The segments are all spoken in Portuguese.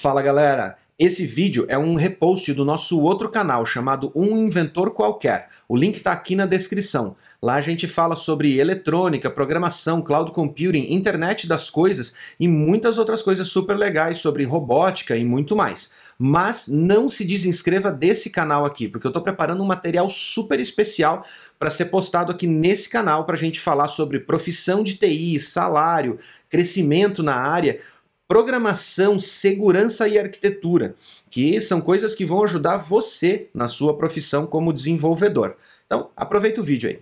Fala galera! Esse vídeo é um repost do nosso outro canal chamado Um Inventor Qualquer. O link está aqui na descrição. Lá a gente fala sobre eletrônica, programação, cloud computing, internet das coisas e muitas outras coisas super legais sobre robótica e muito mais. Mas não se desinscreva desse canal aqui, porque eu estou preparando um material super especial para ser postado aqui nesse canal para a gente falar sobre profissão de TI, salário, crescimento na área, programação, segurança e arquitetura, que são coisas que vão ajudar você na sua profissão como desenvolvedor. Então, aproveita o vídeo aí.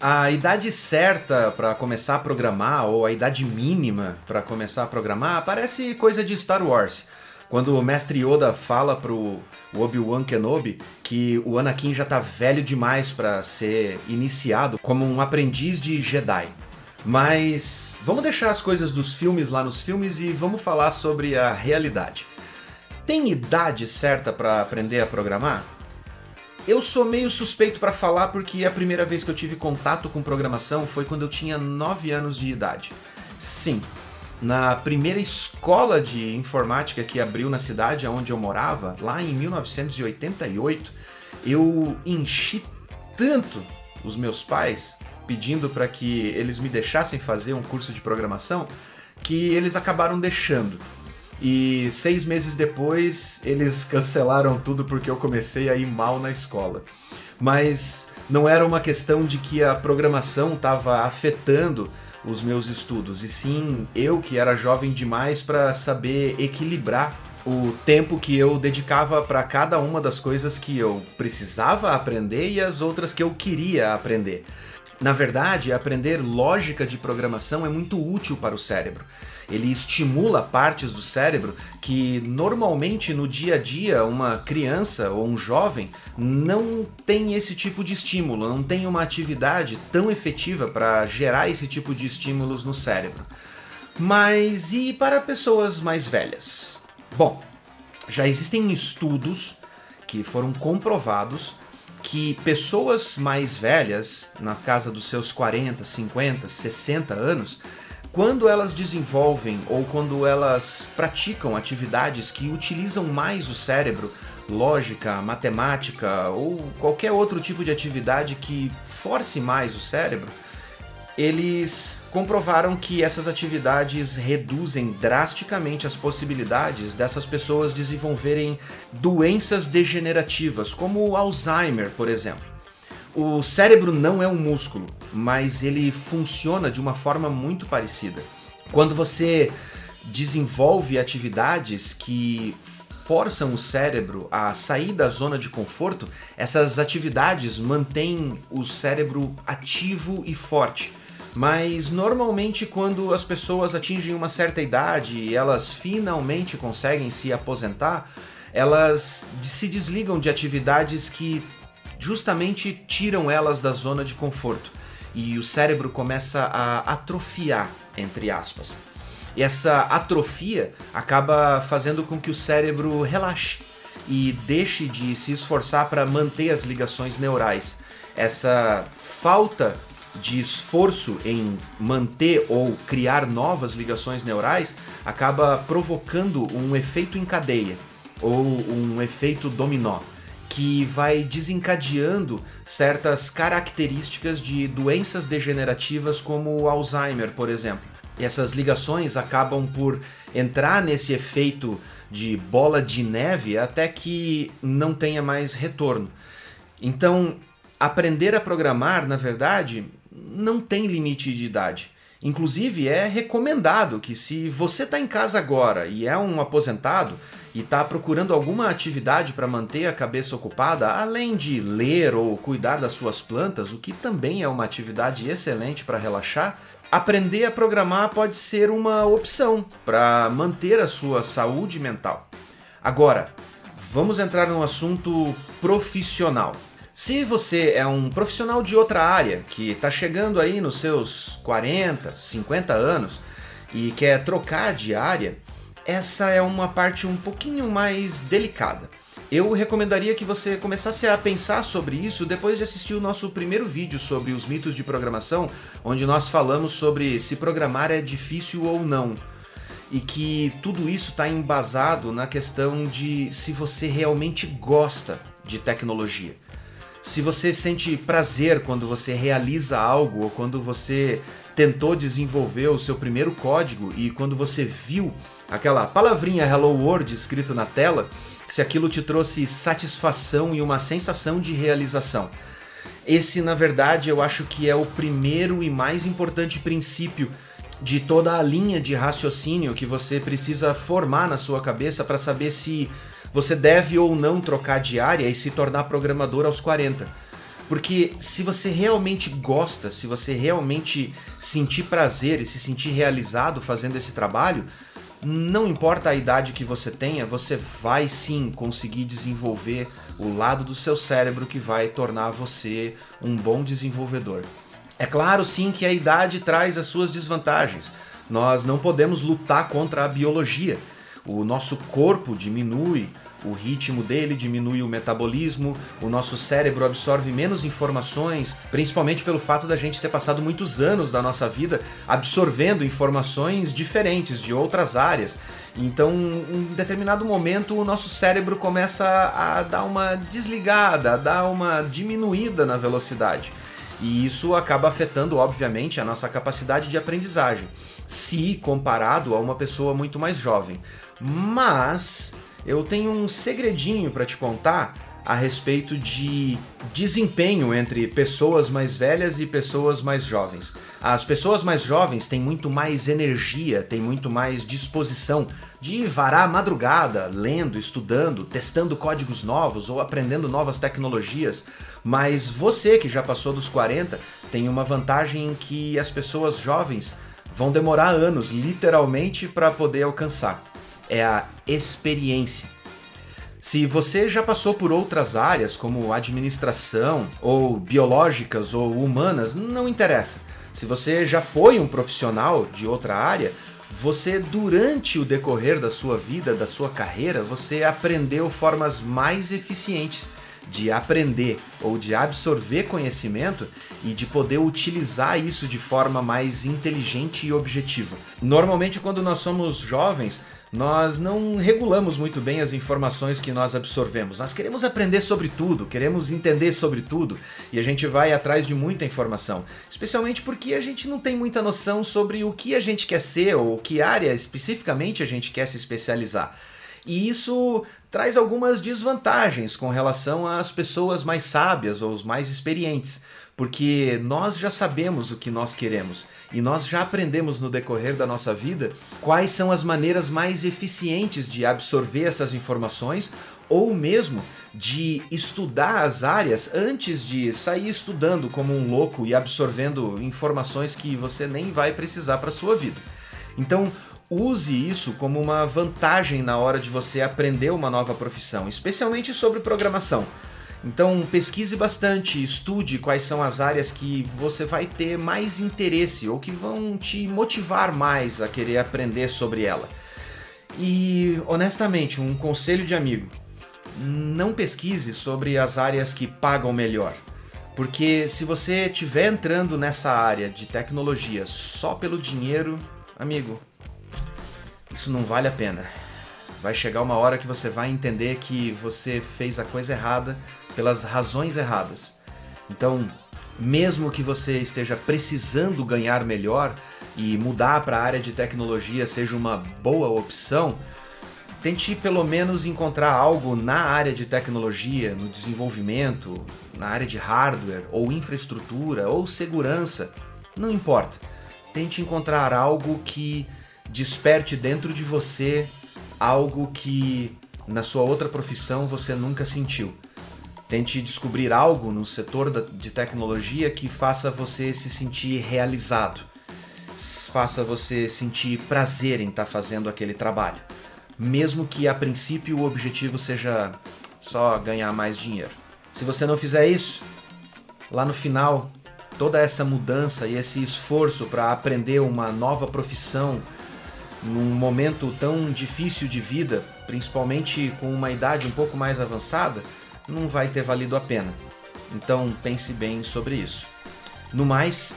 A idade certa para começar a programar, ou a idade mínima para começar a programar, parece coisa de Star Wars. Quando o mestre Yoda fala pro Obi-Wan Kenobi que o Anakin já tá velho demais para ser iniciado como um aprendiz de Jedi. Mas vamos deixar as coisas dos filmes lá nos filmes e vamos falar sobre a realidade. Tem idade certa para aprender a programar? Eu sou meio suspeito para falar porque a primeira vez que eu tive contato com programação foi quando eu tinha 9 anos de idade. Sim, na primeira escola de informática que abriu na cidade onde eu morava, lá em 1988, eu enchi tanto os meus pais pedindo para que eles me deixassem fazer um curso de programação, que eles acabaram deixando. E seis meses depois eles cancelaram tudo porque eu comecei a ir mal na escola. Mas não era uma questão de que a programação estava afetando os meus estudos, e sim eu que era jovem demais para saber equilibrar o tempo que eu dedicava para cada uma das coisas que eu precisava aprender e as outras que eu queria aprender. Na verdade, aprender lógica de programação é muito útil para o cérebro. Ele estimula partes do cérebro que normalmente no dia a dia uma criança ou um jovem não tem esse tipo de estímulo, não tem uma atividade tão efetiva para gerar esse tipo de estímulos no cérebro. Mas e para pessoas mais velhas? Bom, já existem estudos que foram comprovados que pessoas mais velhas, na casa dos seus 40, 50, 60 anos, quando elas desenvolvem ou quando elas praticam atividades que utilizam mais o cérebro, lógica, matemática ou qualquer outro tipo de atividade que force mais o cérebro, eles comprovaram que essas atividades reduzem drasticamente as possibilidades dessas pessoas desenvolverem doenças degenerativas, como Alzheimer, por exemplo. O cérebro não é um músculo, mas ele funciona de uma forma muito parecida. Quando você desenvolve atividades que forçam o cérebro a sair da zona de conforto, essas atividades mantêm o cérebro ativo e forte mas normalmente quando as pessoas atingem uma certa idade e elas finalmente conseguem se aposentar, elas se desligam de atividades que justamente tiram elas da zona de conforto e o cérebro começa a atrofiar, entre aspas. E essa atrofia acaba fazendo com que o cérebro relaxe e deixe de se esforçar para manter as ligações neurais. Essa falta de esforço em manter ou criar novas ligações neurais acaba provocando um efeito em cadeia ou um efeito dominó que vai desencadeando certas características de doenças degenerativas como Alzheimer, por exemplo. Essas ligações acabam por entrar nesse efeito de bola de neve até que não tenha mais retorno. Então, aprender a programar, na verdade, não tem limite de idade. Inclusive, é recomendado que se você está em casa agora e é um aposentado e está procurando alguma atividade para manter a cabeça ocupada, além de ler ou cuidar das suas plantas, o que também é uma atividade excelente para relaxar, aprender a programar pode ser uma opção para manter a sua saúde mental. Agora, vamos entrar no assunto profissional. Se você é um profissional de outra área que está chegando aí nos seus 40, 50 anos e quer trocar de área, essa é uma parte um pouquinho mais delicada. Eu recomendaria que você começasse a pensar sobre isso depois de assistir o nosso primeiro vídeo sobre os mitos de programação, onde nós falamos sobre se programar é difícil ou não. e que tudo isso está embasado na questão de se você realmente gosta de tecnologia. Se você sente prazer quando você realiza algo ou quando você tentou desenvolver o seu primeiro código e quando você viu aquela palavrinha Hello World escrito na tela, se aquilo te trouxe satisfação e uma sensação de realização. Esse, na verdade, eu acho que é o primeiro e mais importante princípio de toda a linha de raciocínio que você precisa formar na sua cabeça para saber se você deve ou não trocar de área e se tornar programador aos 40. Porque se você realmente gosta, se você realmente sentir prazer e se sentir realizado fazendo esse trabalho, não importa a idade que você tenha, você vai sim conseguir desenvolver o lado do seu cérebro que vai tornar você um bom desenvolvedor. É claro sim que a idade traz as suas desvantagens. Nós não podemos lutar contra a biologia. O nosso corpo diminui, o ritmo dele diminui o metabolismo, o nosso cérebro absorve menos informações, principalmente pelo fato da gente ter passado muitos anos da nossa vida absorvendo informações diferentes de outras áreas. Então, em determinado momento, o nosso cérebro começa a dar uma desligada, a dar uma diminuída na velocidade. E isso acaba afetando, obviamente, a nossa capacidade de aprendizagem, se comparado a uma pessoa muito mais jovem. Mas eu tenho um segredinho para te contar a respeito de desempenho entre pessoas mais velhas e pessoas mais jovens. As pessoas mais jovens têm muito mais energia, têm muito mais disposição de varar a madrugada, lendo, estudando, testando códigos novos ou aprendendo novas tecnologias. Mas você que já passou dos 40 tem uma vantagem em que as pessoas jovens vão demorar anos, literalmente, para poder alcançar. É a experiência. Se você já passou por outras áreas, como administração, ou biológicas ou humanas, não interessa. Se você já foi um profissional de outra área, você durante o decorrer da sua vida, da sua carreira, você aprendeu formas mais eficientes de aprender ou de absorver conhecimento e de poder utilizar isso de forma mais inteligente e objetiva. Normalmente, quando nós somos jovens, nós não regulamos muito bem as informações que nós absorvemos. Nós queremos aprender sobre tudo, queremos entender sobre tudo e a gente vai atrás de muita informação, especialmente porque a gente não tem muita noção sobre o que a gente quer ser ou que área especificamente a gente quer se especializar. E isso traz algumas desvantagens com relação às pessoas mais sábias ou os mais experientes porque nós já sabemos o que nós queremos e nós já aprendemos no decorrer da nossa vida quais são as maneiras mais eficientes de absorver essas informações ou mesmo de estudar as áreas antes de sair estudando como um louco e absorvendo informações que você nem vai precisar para sua vida. Então, use isso como uma vantagem na hora de você aprender uma nova profissão, especialmente sobre programação. Então pesquise bastante, estude quais são as áreas que você vai ter mais interesse ou que vão te motivar mais a querer aprender sobre ela. E honestamente, um conselho de amigo: não pesquise sobre as áreas que pagam melhor. Porque se você estiver entrando nessa área de tecnologia só pelo dinheiro, amigo, isso não vale a pena. Vai chegar uma hora que você vai entender que você fez a coisa errada pelas razões erradas. Então, mesmo que você esteja precisando ganhar melhor e mudar para a área de tecnologia seja uma boa opção, tente pelo menos encontrar algo na área de tecnologia, no desenvolvimento, na área de hardware ou infraestrutura ou segurança, não importa. Tente encontrar algo que desperte dentro de você algo que na sua outra profissão você nunca sentiu. Tente descobrir algo no setor de tecnologia que faça você se sentir realizado, faça você sentir prazer em estar tá fazendo aquele trabalho, mesmo que a princípio o objetivo seja só ganhar mais dinheiro. Se você não fizer isso, lá no final, toda essa mudança e esse esforço para aprender uma nova profissão num momento tão difícil de vida, principalmente com uma idade um pouco mais avançada, não vai ter valido a pena. Então pense bem sobre isso. No mais,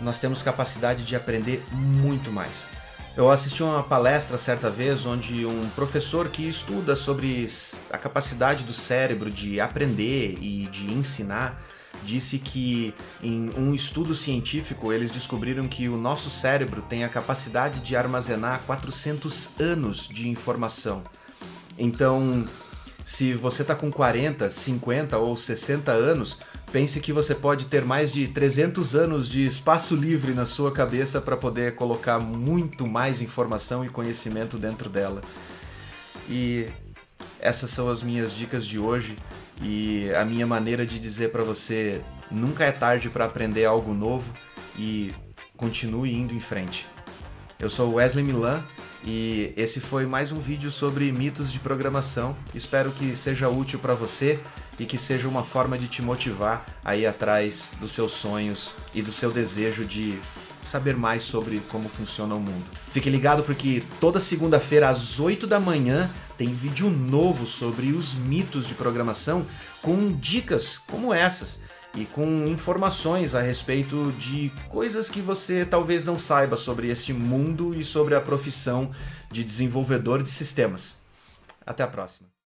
nós temos capacidade de aprender muito mais. Eu assisti uma palestra certa vez onde um professor que estuda sobre a capacidade do cérebro de aprender e de ensinar disse que em um estudo científico eles descobriram que o nosso cérebro tem a capacidade de armazenar 400 anos de informação. Então, se você está com 40, 50 ou 60 anos, Pense que você pode ter mais de 300 anos de espaço livre na sua cabeça para poder colocar muito mais informação e conhecimento dentro dela. E essas são as minhas dicas de hoje e a minha maneira de dizer para você: nunca é tarde para aprender algo novo e continue indo em frente. Eu sou Wesley Milan e esse foi mais um vídeo sobre mitos de programação. Espero que seja útil para você e que seja uma forma de te motivar a ir atrás dos seus sonhos e do seu desejo de saber mais sobre como funciona o mundo. Fique ligado porque toda segunda-feira às 8 da manhã tem vídeo novo sobre os mitos de programação com dicas como essas e com informações a respeito de coisas que você talvez não saiba sobre esse mundo e sobre a profissão de desenvolvedor de sistemas. Até a próxima.